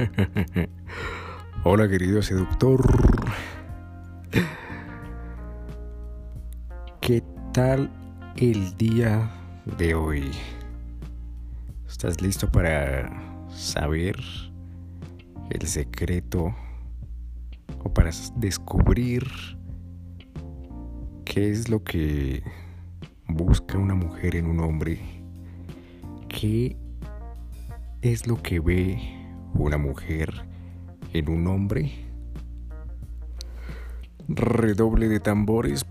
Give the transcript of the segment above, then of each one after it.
Hola querido seductor. ¿Qué tal el día de hoy? ¿Estás listo para saber el secreto o para descubrir qué es lo que busca una mujer en un hombre? ¿Qué es lo que ve una mujer en un hombre? Redoble de tambores.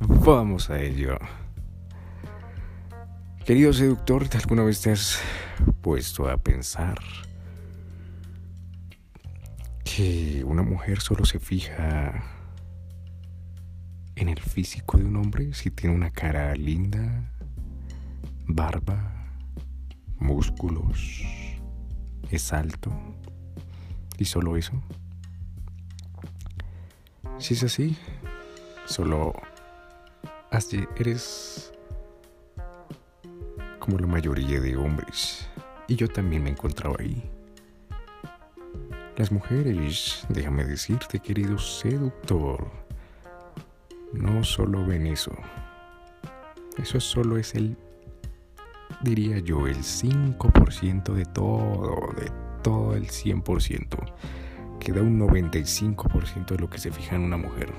Vamos a ello. Querido seductor, ¿alguna vez te has puesto a pensar que una mujer solo se fija en el físico de un hombre? Si tiene una cara linda, barba, músculos, es alto y solo eso. Si es así, solo eres como la mayoría de hombres y yo también me encontraba ahí. Las mujeres, déjame decirte, querido seductor, no solo ven eso. Eso solo es el diría yo, el 5% de todo, de todo el 100%. Queda un 95% de lo que se fija en una mujer,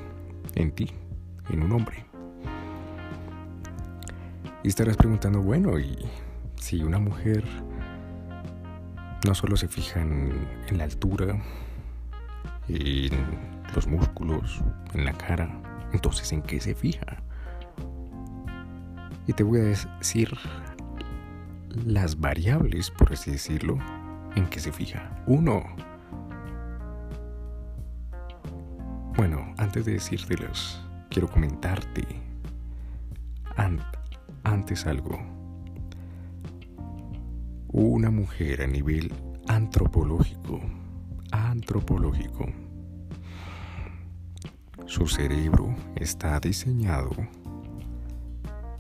en ti, en un hombre. Y estarás preguntando, bueno, y si una mujer no solo se fija en, en la altura, en los músculos, en la cara, entonces ¿en qué se fija? Y te voy a decir las variables, por así decirlo, en que se fija. Uno. Bueno, antes de decírtelos, quiero comentarte antes algo. Una mujer a nivel antropológico, antropológico, su cerebro está diseñado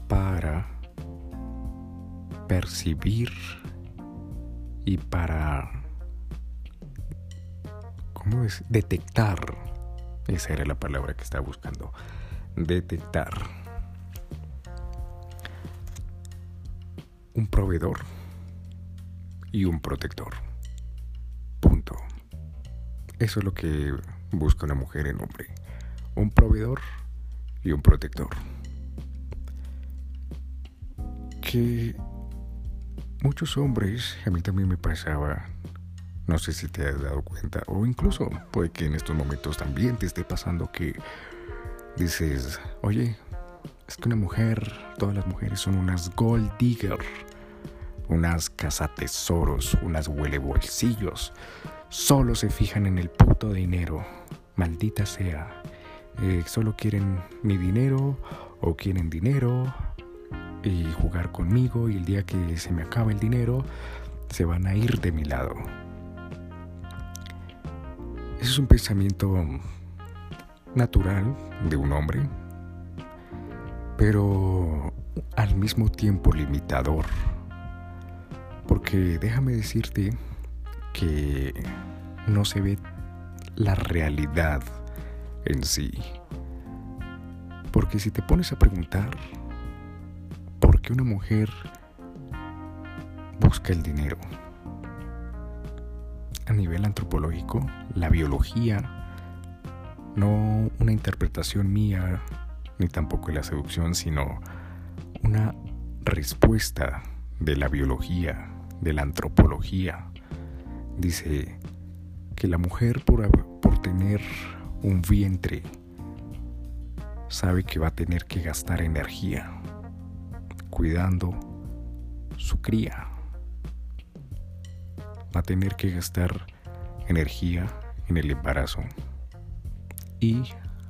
para percibir y para, ¿cómo es? Detectar. Esa era la palabra que estaba buscando. Detectar. Un proveedor y un protector. Punto. Eso es lo que busca una mujer en hombre. Un proveedor y un protector. Que muchos hombres, a mí también me pasaba, no sé si te has dado cuenta, o incluso puede que en estos momentos también te esté pasando que dices, oye, es que una mujer, todas las mujeres son unas gold digger, unas cazatesoros, unas huele bolsillos, solo se fijan en el puto dinero, maldita sea, eh, solo quieren mi dinero o quieren dinero y jugar conmigo y el día que se me acabe el dinero se van a ir de mi lado. Ese es un pensamiento natural de un hombre, pero al mismo tiempo limitador. Porque déjame decirte que no se ve la realidad en sí. Porque si te pones a preguntar, una mujer busca el dinero. A nivel antropológico, la biología, no una interpretación mía, ni tampoco la seducción, sino una respuesta de la biología, de la antropología. Dice que la mujer por, por tener un vientre sabe que va a tener que gastar energía cuidando su cría. Va a tener que gastar energía en el embarazo. Y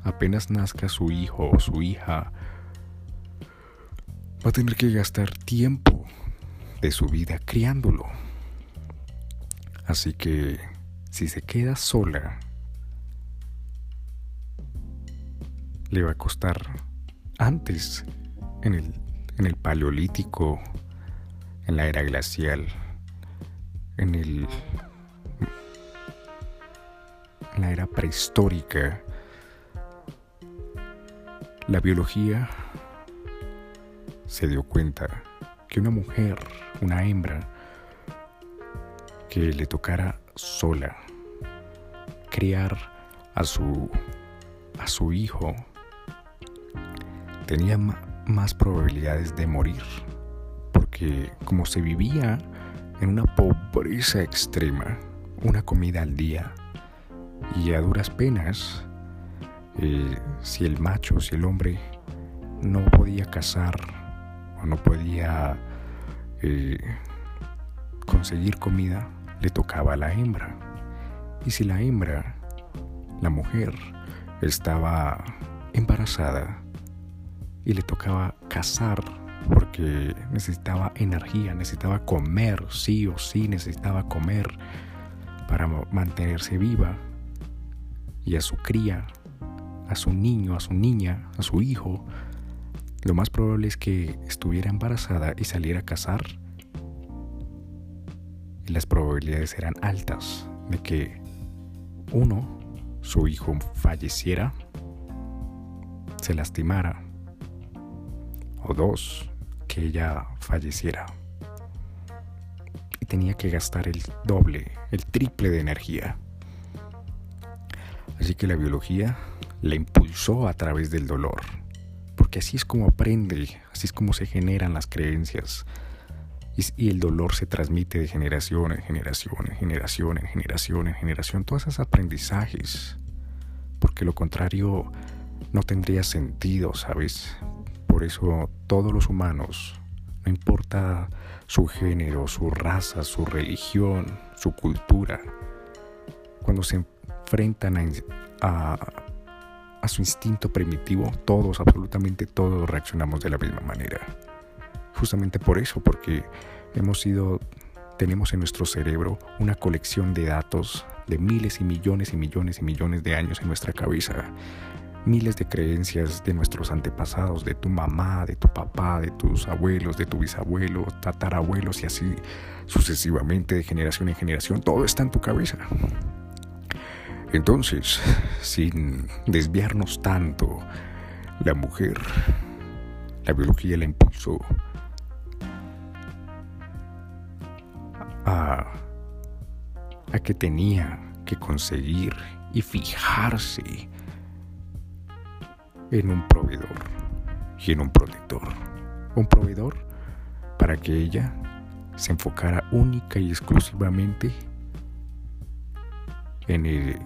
apenas nazca su hijo o su hija, va a tener que gastar tiempo de su vida criándolo. Así que si se queda sola, le va a costar antes en el en el Paleolítico, en la era glacial, en el en la era prehistórica la biología se dio cuenta que una mujer, una hembra, que le tocara sola criar a su a su hijo tenía más probabilidades de morir porque como se vivía en una pobreza extrema, una comida al día y a duras penas, eh, si el macho, si el hombre no podía cazar o no podía eh, conseguir comida, le tocaba a la hembra. Y si la hembra, la mujer, estaba embarazada y le tocaba cazar porque necesitaba energía, necesitaba comer, sí o sí necesitaba comer para mantenerse viva y a su cría, a su niño, a su niña, a su hijo, lo más probable es que estuviera embarazada y saliera a cazar. Y las probabilidades eran altas de que uno, su hijo falleciera, se lastimara, dos, que ella falleciera. Y tenía que gastar el doble, el triple de energía. Así que la biología la impulsó a través del dolor, porque así es como aprende, así es como se generan las creencias. Y, el dolor se transmite de generación en generación, en generación, en generación, en generación, todos esos aprendizajes, porque lo contrario no tendría sentido, ¿sabes? Por eso todos los humanos, no importa su género, su raza, su religión, su cultura, cuando se enfrentan a, su instinto primitivo, todos, absolutamente todos reaccionamos de la misma manera. Justamente por eso, porque hemos sido, tenemos en nuestro cerebro una colección de datos de miles y millones y millones y millones de años en nuestra cabeza. Miles de creencias de nuestros antepasados, de tu mamá, de tu papá, de tus abuelos, de tu bisabuelo, tatarabuelos y así sucesivamente de generación en generación. Todo está en tu cabeza. Entonces, sin desviarnos tanto, la mujer, la biología la impulsó a, a que tenía que conseguir y fijarse en un proveedor y en un protector. Un proveedor para que ella se enfocara única y exclusivamente en el,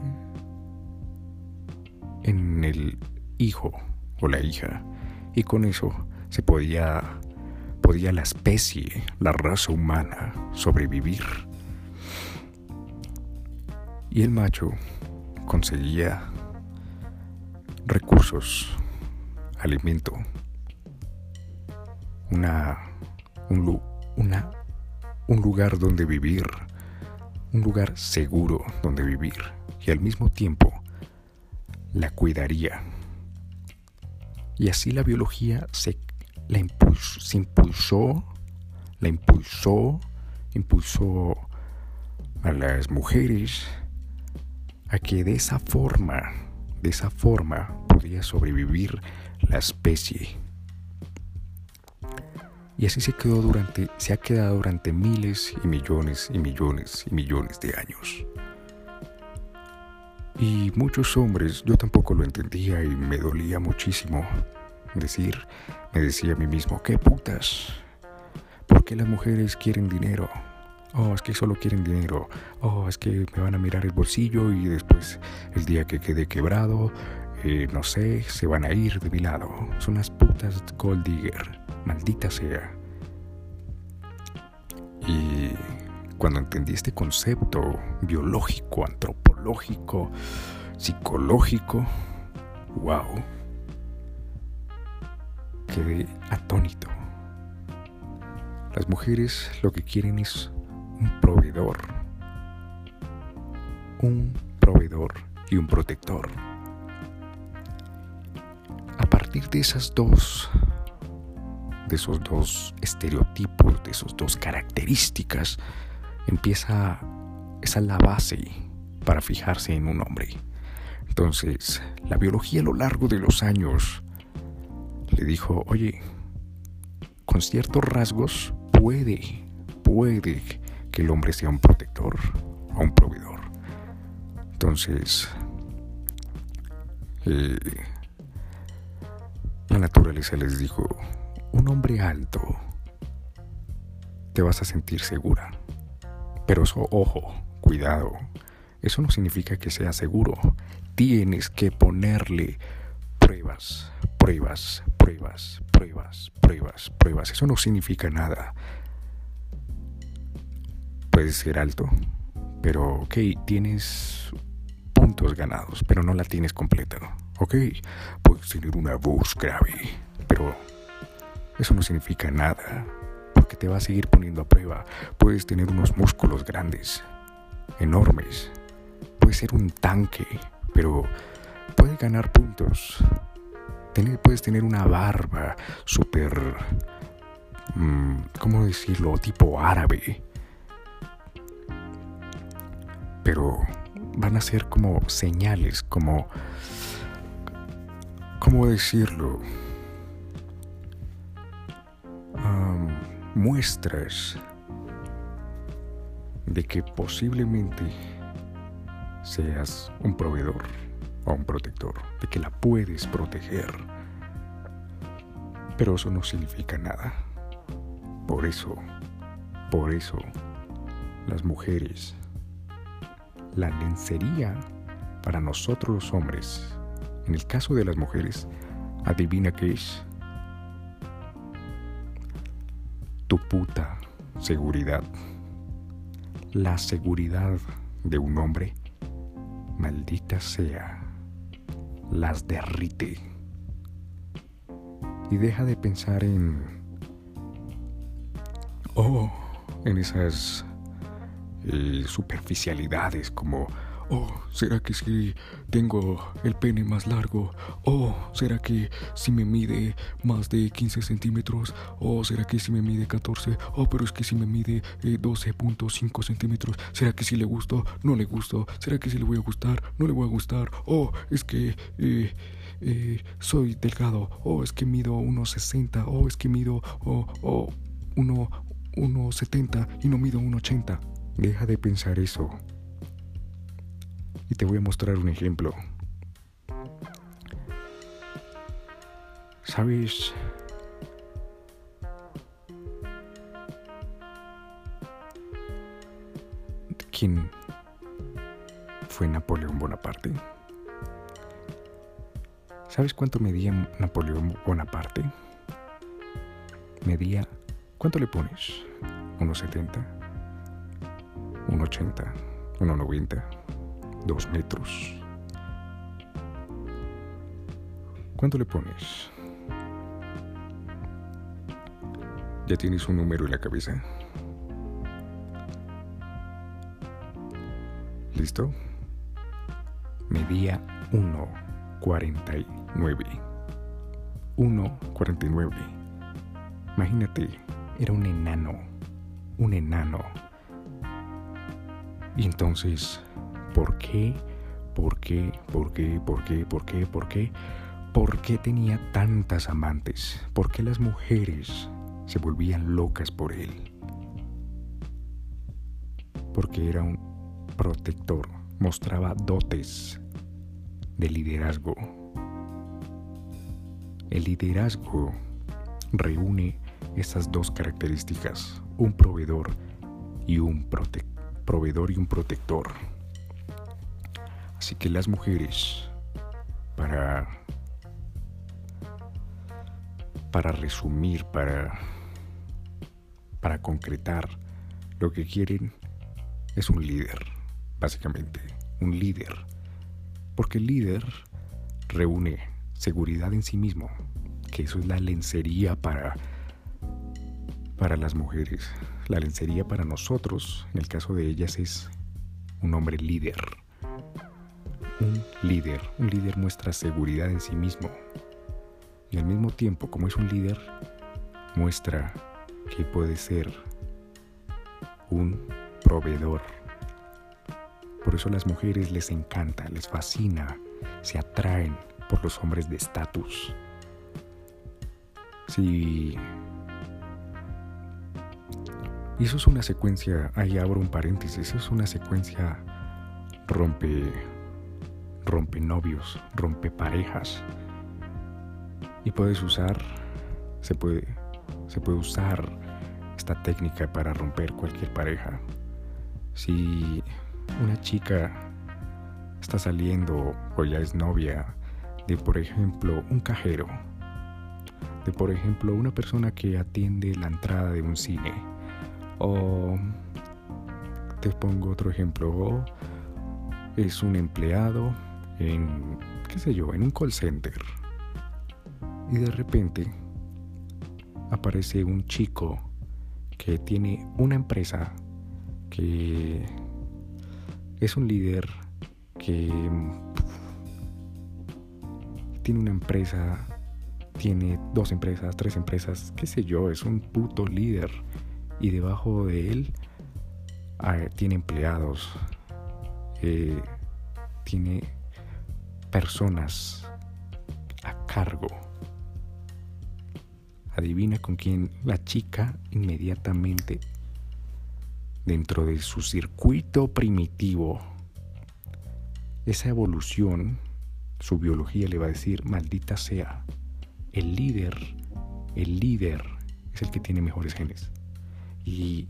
en el hijo o la hija. Y con eso se podía, podía la especie, la raza humana, sobrevivir. Y el macho conseguía recursos, alimento, una, un, una, un lugar donde vivir un lugar seguro donde vivir y al mismo tiempo la cuidaría. Y así la biología se, la se impulsó, la impulsó, impulsó a las mujeres a que de esa forma, de esa forma podía sobrevivir la especie. Y así se quedó durante, se ha quedado durante miles y millones y millones y millones de años. Y muchos hombres, yo tampoco lo entendía y me dolía muchísimo decir, me decía a mí mismo, ¿qué putas? ¿Por qué las mujeres quieren dinero? Oh, es que solo quieren dinero. Oh, es que me van a mirar el bolsillo y después el día que quede quebrado, no sé, se van a ir de mi lado. Son unas putas gold digger maldita sea. Y cuando entendí este concepto biológico, antropológico, psicológico, wow, quedé atónito. Las mujeres lo que quieren es un proveedor, un proveedor y un protector. Partir de esas dos de esos dos estereotipos, de esas dos características, empieza, esa es la base para fijarse en un hombre. Entonces, la biología a lo largo de los años le dijo, oye, con ciertos rasgos puede, puede que el hombre sea un protector o un proveedor. Entonces, eh, la naturaleza les dijo, un hombre alto, te vas a sentir segura. Pero eso, ojo, cuidado, eso no significa que sea seguro. Tienes que ponerle pruebas, pruebas, pruebas, pruebas, pruebas, pruebas. Eso no significa nada. Puedes ser alto, pero ok, tienes puntos ganados, pero no la tienes completa. Ok, puedes tener una voz grave, pero eso no significa nada, porque te va a seguir poniendo a prueba. Puedes tener unos músculos grandes, enormes. Puedes ser un tanque, pero puedes ganar puntos. puedes tener una barba súper... Mm, ¿Cómo decirlo? Tipo árabe. Pero van a ser como señales, como... ¿Cómo decirlo? muestras de que posiblemente seas un proveedor o un protector, de que la puedes proteger. Pero eso no significa nada. Por eso, por eso, las mujeres, la lencería para nosotros los hombres, en el caso de las mujeres, adivina qué es. Tu puta seguridad la seguridad de un hombre, maldita sea, las derrite. Y deja de pensar en... Oh, en esas eh, superficialidades como Oh, ¿será que si tengo el pene más largo? Oh, ¿será que si me mide más de 15 centímetros? Oh, ¿será que si me mide 14? Oh, pero es que si me mide 12.5 eh, centímetros. ¿Será que si le gusto? No le gusto. ¿Será que si le voy a gustar? No le voy a gustar. Oh, es que... Eh, eh, soy delgado. Oh, es que mido 1.60. Oh, es que mido... Oh, oh, 1.70 y no mido 1.80. Deja de pensar eso. Y te voy a mostrar un ejemplo. ¿Sabes? ¿Quién fue Napoleón Bonaparte? ¿Sabes cuánto medía Napoleón Bonaparte? Medía... ¿Cuánto le pones? ¿1,70? ¿1,80? ¿1,90? Dos metros. ¿Cuánto le pones? ¿Ya tienes un número en la cabeza? ¿Listo? Medía 1,49. 1,49. Imagínate, era un enano. Un enano. Y entonces ¿Por qué? ¿Por qué? ¿Por qué? ¿Por qué? ¿Por qué? ¿Por qué? ¿Por qué tenía tantas amantes? ¿Por qué las mujeres se volvían locas por él? Porque era un protector, mostraba dotes de liderazgo. El liderazgo reúne esas dos características, un proveedor y un proveedor y un protector. Así que las mujeres, para, para resumir, para, para concretar, lo que quieren es un líder, básicamente, un líder. Porque el líder reúne seguridad en sí mismo, que eso es la lencería para, para las mujeres. La lencería para nosotros, en el caso de ellas, es un hombre líder un líder. Un líder muestra seguridad en sí mismo. Y al mismo tiempo, como es un líder, muestra que puede ser un proveedor. Por eso a las mujeres les encanta, les fascina, se atraen por los hombres de estatus. Y eso es una secuencia, ahí abro un paréntesis, eso es una secuencia rompe, rompe novios, rompe parejas. Y puedes usar, se puede, se puede usar esta técnica para romper cualquier pareja. Si una chica está saliendo o ya es novia de, por ejemplo, un cajero, de, por ejemplo, una persona que atiende la entrada de un cine, o te pongo otro ejemplo, es un empleado en, qué sé yo, en un call center, y de repente aparece un chico que tiene una empresa que es un líder que tiene una empresa, tiene dos empresas, tres empresas, qué sé yo, es un puto líder. Y debajo de él ah, tiene empleados, eh, tiene personas a cargo. Adivina con quién la chica inmediatamente dentro de su circuito primitivo, esa evolución, su biología le va a decir, maldita sea, el líder, el líder es el que tiene mejores genes. Y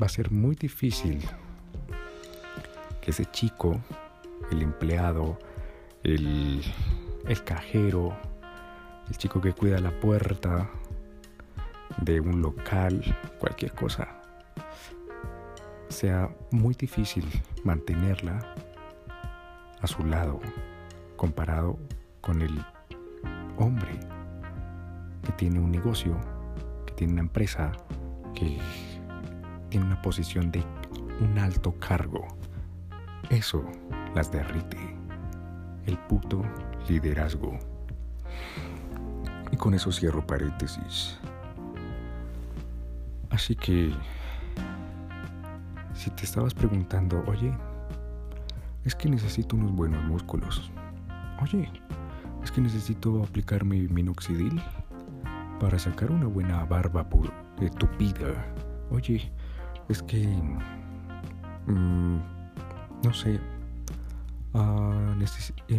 va a ser muy difícil que ese chico, el empleado, el, el cajero, el chico que cuida la puerta de un local, cualquier cosa, sea muy difícil mantenerla a su lado comparado con el hombre que tiene un negocio, que tiene una empresa, que tiene una posición de un alto cargo. Eso las derrite. El puto liderazgo. Y con eso cierro paréntesis. Así que si te estabas preguntando, oye, es que necesito unos buenos músculos. Oye, es que necesito aplicar mi minoxidil para sacar una buena barba de tupida. Oye, es que... Mm, no sé. Uh,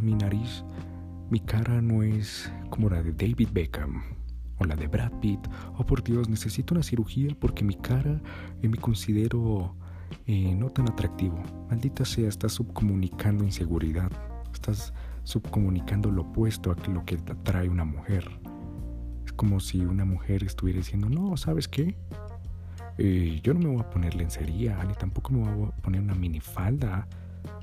mi nariz, mi cara no es como la de David Beckham o la de Brad Pitt. Oh, por Dios, necesito una cirugía porque mi cara eh, me considero eh, no tan atractivo. Maldita sea, estás subcomunicando inseguridad. Estás subcomunicando lo opuesto a lo que atrae una mujer. Es como si una mujer estuviera diciendo, no, ¿sabes qué? Eh, yo no me voy a poner lencería, ni tampoco me voy a poner una minifalda,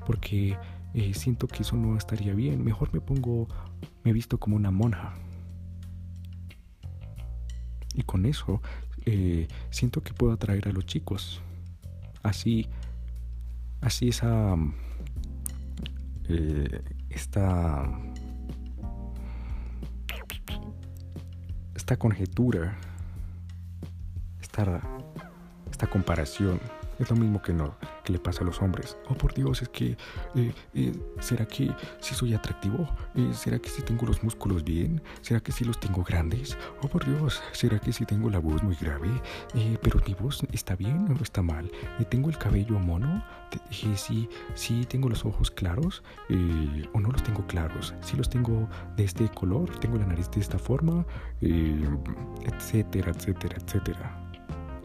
porque eh, siento que eso no estaría bien. Mejor me pongo, me visto como una monja. Y con eso siento que puedo atraer a los chicos así, así esa, eh, esta, esta conjetura, esta, esta comparación, es lo mismo que no, le pasa a los hombres. Oh, por Dios, es que, eh, eh, ¿será que si soy atractivo? Eh, ¿Será que si tengo los músculos bien? ¿Será que si los tengo grandes? Oh, por Dios, ¿será que si tengo la voz muy grave? pero mi voz está bien o está mal? ¿Tengo el cabello mono? si, si tengo los ojos claros o no los tengo claros? Si los tengo de este color, tengo la nariz de esta forma, etcétera, etcétera, etcétera.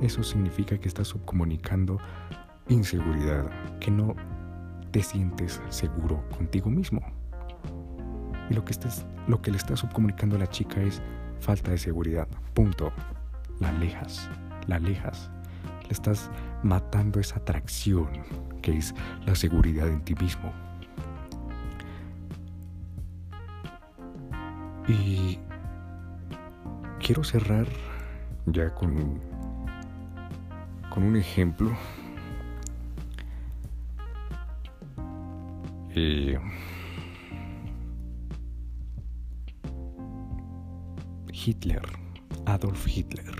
Eso significa que estás subcomunicando inseguridad, que no te sientes seguro contigo mismo. Y lo que, estás, lo que le estás subcomunicando a la chica es falta de seguridad. Punto. La alejas, la alejas. Le estás matando esa atracción que es la seguridad en ti mismo. Y quiero cerrar ya con, con un ejemplo Hitler, Adolf Hitler.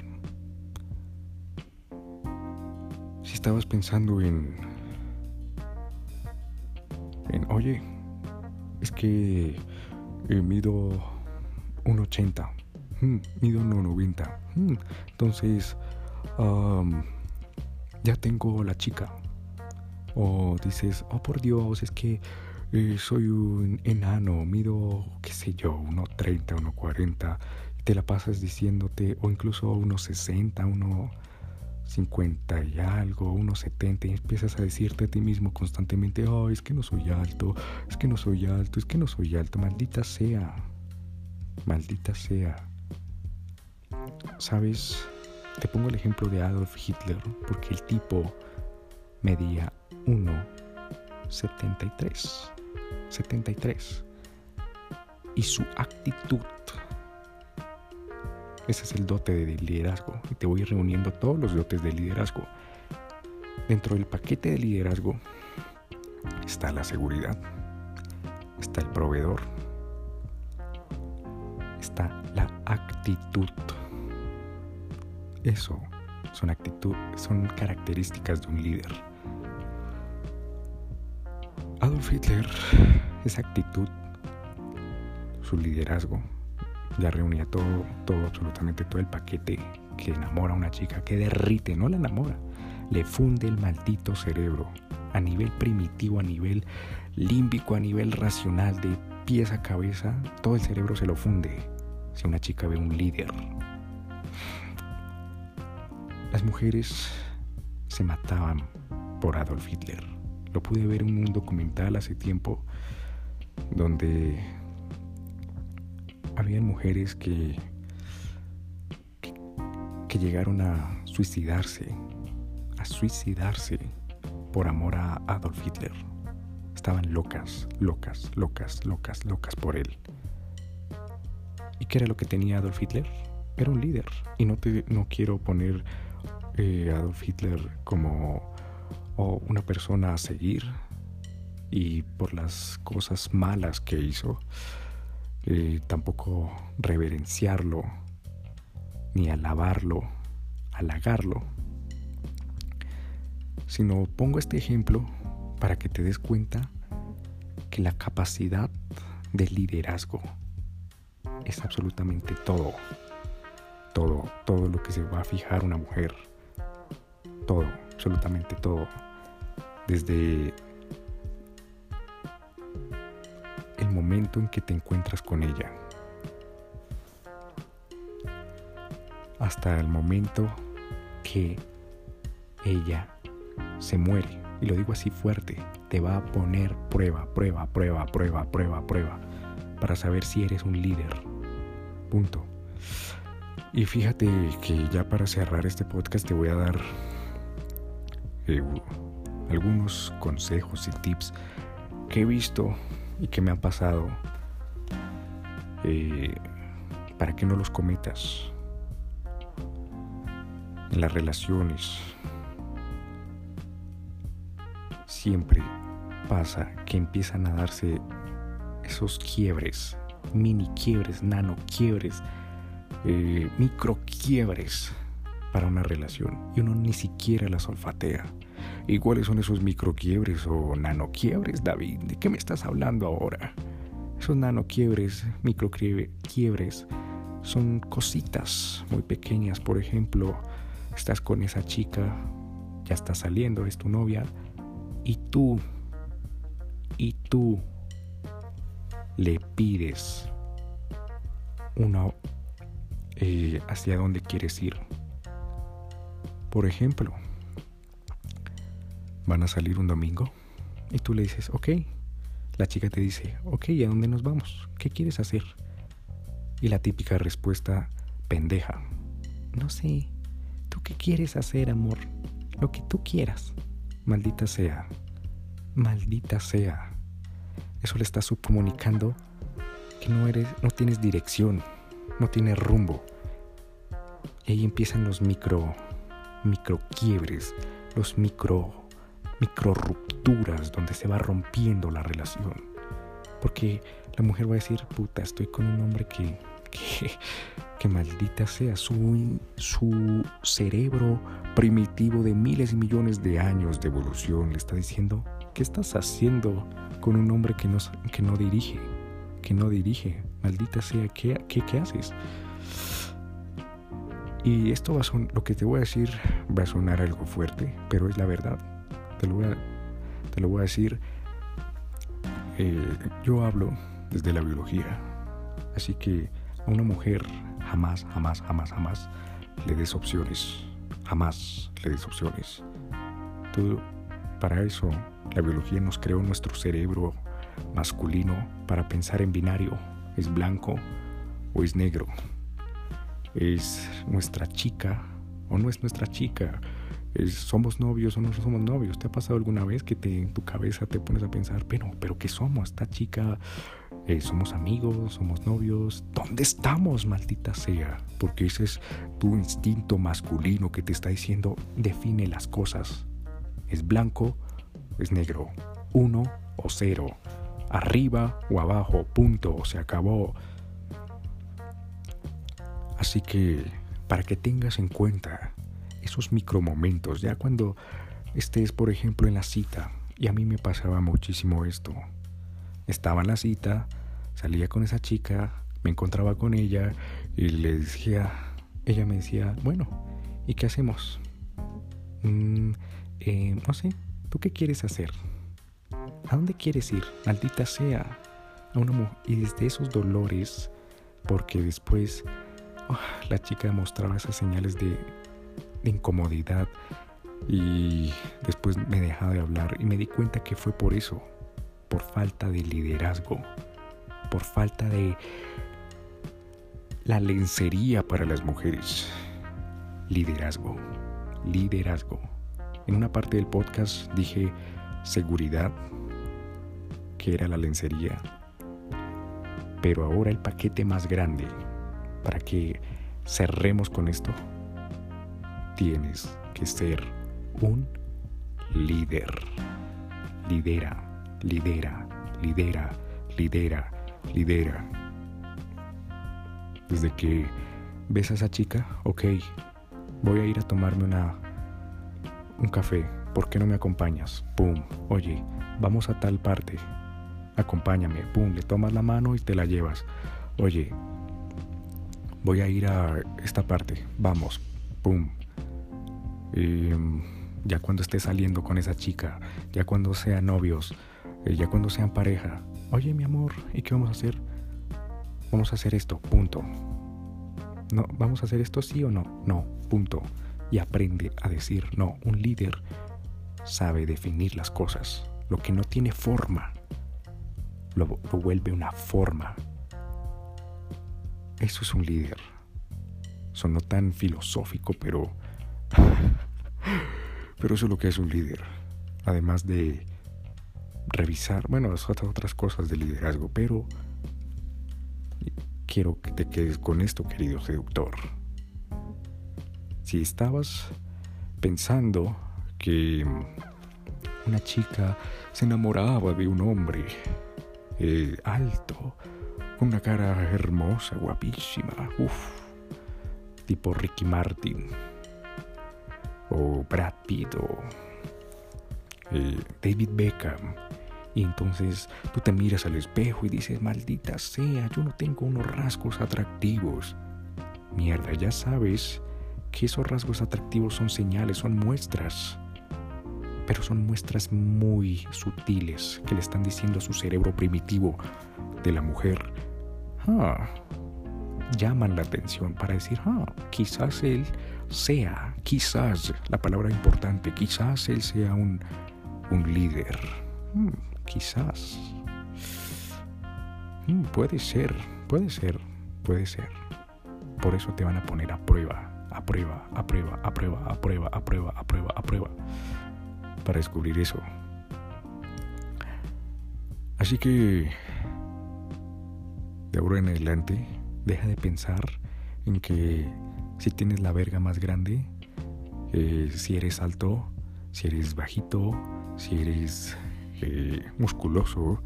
Si estabas pensando en... En, oye, es que eh, mido 1,80. Hmm, mido 1,90. Hmm, entonces, ya tengo la chica. O dices, oh por Dios, es que eh, soy un enano, mido, qué sé yo, 1,30, 1,40. Y te la pasas diciéndote, o incluso 1,60, 1,50 y algo, 1,70. Y empiezas a decirte a ti mismo constantemente, oh, es que no soy alto, es que no soy alto, es que no soy alto. Maldita sea, maldita sea. ¿Sabes? Te pongo el ejemplo de Adolf Hitler, porque el tipo medía 1,73. 73. Y su actitud. Ese es el dote de liderazgo. Y te voy reuniendo todos los dotes de liderazgo. Dentro del paquete de liderazgo está la seguridad, está el proveedor, está la actitud. Eso son actitud, son características de un líder. Adolf Hitler, esa actitud, su liderazgo, ya reunía todo, todo, absolutamente todo el paquete que enamora a una chica, que derrite, no la enamora, le funde el maldito cerebro a nivel primitivo, a nivel límbico, a nivel racional, de pies a cabeza, todo el cerebro se lo funde si una chica ve un líder. Las mujeres se mataban por Adolf Hitler. Lo pude ver en un documental hace tiempo donde habían mujeres que, que, llegaron a suicidarse, a suicidarse por amor a Adolf Hitler. Estaban locas, locas, locas, locas, locas por él. ¿Y qué era lo que tenía Adolf Hitler? Era un líder. Y no, te, no quiero poner eh, Adolf Hitler como una persona a seguir y por las cosas malas que hizo, eh, tampoco reverenciarlo, ni alabarlo, halagarlo, sino pongo este ejemplo para que te des cuenta que la capacidad de liderazgo es absolutamente todo, todo, todo lo que se va a fijar una mujer. Todo, absolutamente todo. Desde el momento en que te encuentras con ella hasta el momento que ella se muere. Y lo digo así fuerte, te va a poner prueba, prueba, prueba, prueba, prueba, prueba, para saber si eres un líder. Punto. Y fíjate que ya para cerrar este podcast te voy a dar algunos consejos y tips que he visto y que me han pasado eh, para que no los cometas en las relaciones. Siempre pasa que empiezan a darse esos quiebres, mini quiebres, nano quiebres, eh, micro quiebres para una relación y uno ni siquiera las olfatea. ¿Y cuáles son esos microquiebres o nanoquiebres, David? ¿De qué me estás hablando ahora? Esos nanoquiebres, microquiebres, son cositas muy pequeñas. Por ejemplo, estás con esa chica, ya está saliendo, es tu novia, y tú, y tú le pides una eh, hacia dónde quieres ir por ejemplo, van a salir un domingo y tú le dices, ok, la chica te dice, ok, ¿a dónde nos vamos? ¿Qué quieres hacer? Y la típica respuesta pendeja, no sé, ¿tú qué quieres hacer, amor? Lo que tú quieras. Maldita sea, maldita sea. Eso le está subcomunicando que no eres, no tienes dirección, no tienes rumbo. Y ahí empiezan los micro micro quiebres, los micro, micro rupturas donde se va rompiendo la relación. Porque la mujer va a decir, puta, estoy con un hombre que, que, que maldita sea su, su cerebro primitivo de miles y millones de años de evolución le está diciendo, ¿qué estás haciendo con un hombre que no, que no dirige? Que no dirige. Maldita sea, ¿qué, qué, qué haces? Y esto va a son, lo que te voy a decir va a sonar algo fuerte, pero es la verdad. Te lo voy a, decir. Eh, yo hablo desde la biología, así que a una mujer jamás, jamás, jamás, jamás le des opciones. Jamás le des opciones. Para eso, la biología nos creó nuestro cerebro masculino para pensar en binario. ¿Es blanco o es negro? ¿Es nuestra chica o no es nuestra chica? ¿Somos novios o no somos novios? ¿Te ha pasado alguna vez que en tu cabeza te pones a pensar, pero, pero ¿qué somos? ¿Esta chica eh, somos amigos, somos novios. ¿Dónde estamos, maldita sea? Porque ese es tu instinto masculino que te está diciendo, define las cosas. ¿Es blanco es negro? Uno o cero. Arriba o abajo, punto, se acabó. Así que, para que tengas en cuenta esos micromomentos, ya cuando estés, por ejemplo, en la cita, y a mí me pasaba muchísimo esto estaba en la cita, salía con esa chica, me encontraba con ella y le decía, ella me decía, bueno, ¿y qué hacemos? Mm, eh, no sé, ¿tú qué quieres hacer? ¿A dónde quieres ir? Maldita sea. A una y desde esos dolores, porque después la chica mostraba esas señales de, incomodidad y después me dejaba de hablar y me di cuenta que fue por eso por falta de liderazgo, por falta de la lencería para las mujeres. Liderazgo, liderazgo. En una parte del podcast dije seguridad, que era la lencería. Pero ahora el paquete más grande, para que cerremos con esto, tienes que ser un líder. Lidera lidera, lidera, lidera, lidera. Desde que ves a esa chica, ok, voy a ir a tomarme una un café, ¿por qué no me acompañas? Pum, oye, vamos a tal parte, acompáñame, pum, le tomas la mano y te la llevas. Oye, voy a ir a esta parte, vamos, pum. Em, ya cuando esté saliendo con esa chica, ya cuando sean novios, eh, ya cuando sean pareja, oye mi amor, ¿y qué vamos a hacer? Vamos a hacer esto, punto. No, vamos a hacer esto sí o no, no, punto. Y aprende a decir no. Un líder sabe definir las cosas. Lo que no tiene forma, lo, lo vuelve una forma. Eso es un líder. Sonó tan filosófico, pero... pero eso es lo que es un líder. Además de revisar, bueno, otras cosas de liderazgo, pero quiero que te quedes con esto, querido seductor. Si estabas pensando que una chica se enamoraba de un hombre eh, alto, con una cara hermosa, guapísima, uff, tipo Ricky Martin, o Brad Pitt, o eh, David Beckham, y entonces tú te miras al espejo y dices, maldita sea, yo no tengo unos rasgos atractivos. Mierda, ya sabes que esos rasgos atractivos son señales, son muestras. Pero son muestras muy sutiles que le están diciendo a su cerebro primitivo de la mujer. Ah, llaman la atención para decir, ah, quizás él sea, quizás, la palabra importante, quizás él sea un, un líder. Hmm, quizás. Mm, puede ser, puede ser, puede ser. Por eso te van a poner a prueba, a prueba, a prueba, a prueba, a prueba, a prueba, a prueba, a prueba. Para descubrir eso. Así que, de ahora en adelante, deja de pensar en que si tienes la verga más grande, eh, si eres alto, si eres bajito, si eres musculoso,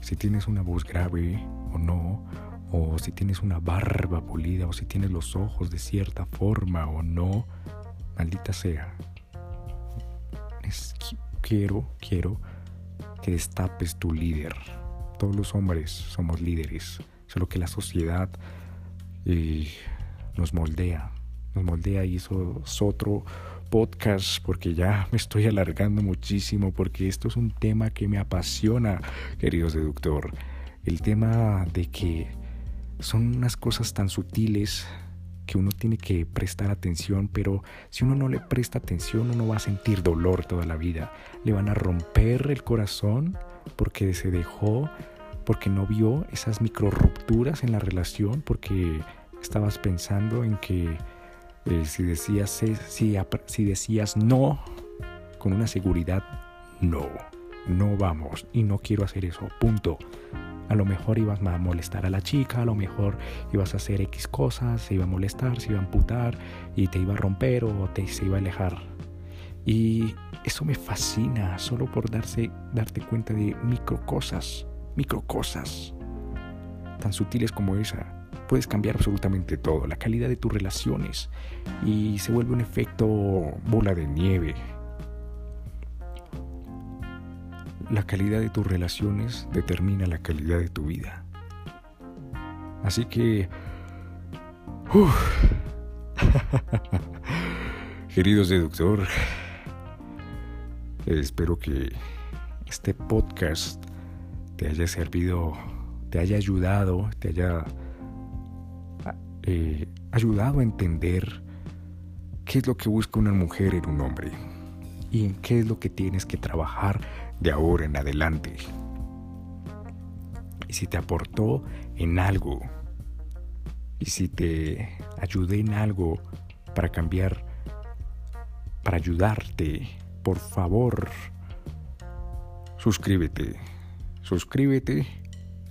si tienes una voz grave o no, o si tienes una barba pulida, o si tienes los ojos de cierta forma o no, maldita sea. quiero, quiero que destapes tu líder. Todos los hombres somos líderes, solo que la sociedad eh, nos moldea, nos moldea y eso es otro podcast porque ya me estoy alargando muchísimo porque esto es un tema que me apasiona, querido seductor. El tema de que son unas cosas tan sutiles que uno tiene que prestar atención, pero si uno no le presta atención, uno va a sentir dolor toda la vida. Le van a romper el corazón porque se dejó, porque no vio esas micro rupturas en la relación, porque estabas pensando en que eh, si, decías, si, si decías no con una seguridad, no, no vamos y no quiero hacer eso, punto. A lo mejor ibas a molestar a la chica, a lo mejor ibas a hacer X cosas, se iba a molestar, se iba a amputar y te iba a romper o te se iba a alejar. Y eso me fascina solo por darse, darte cuenta de micro cosas, micro cosas tan sutiles como esa. Puedes cambiar absolutamente todo, la calidad de tus relaciones y se vuelve un efecto bola de nieve La calidad de tus relaciones determina la calidad de tu vida. Así que... Querido seductor, espero que este podcast te haya servido, te haya ayudado, te haya eh, ayudado a entender qué es lo que busca una mujer en un hombre y en qué es lo que tienes que trabajar de ahora en adelante. Y si te aportó en algo, y si te ayudé en algo para cambiar, para ayudarte, por favor, suscríbete, suscríbete,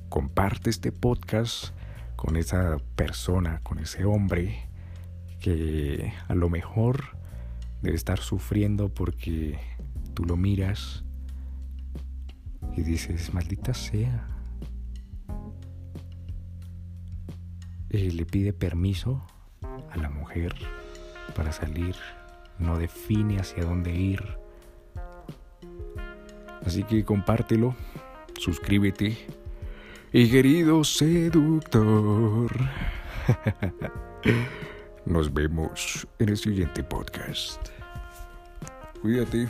comparte este podcast con esa persona, con ese hombre que a lo mejor debe estar sufriendo porque tú lo miras y dices, maldita sea. Él le pide permiso a la mujer para salir, no define hacia dónde ir. Así que compártelo, suscríbete. Y querido seductor, nos vemos en el siguiente podcast. Cuídate.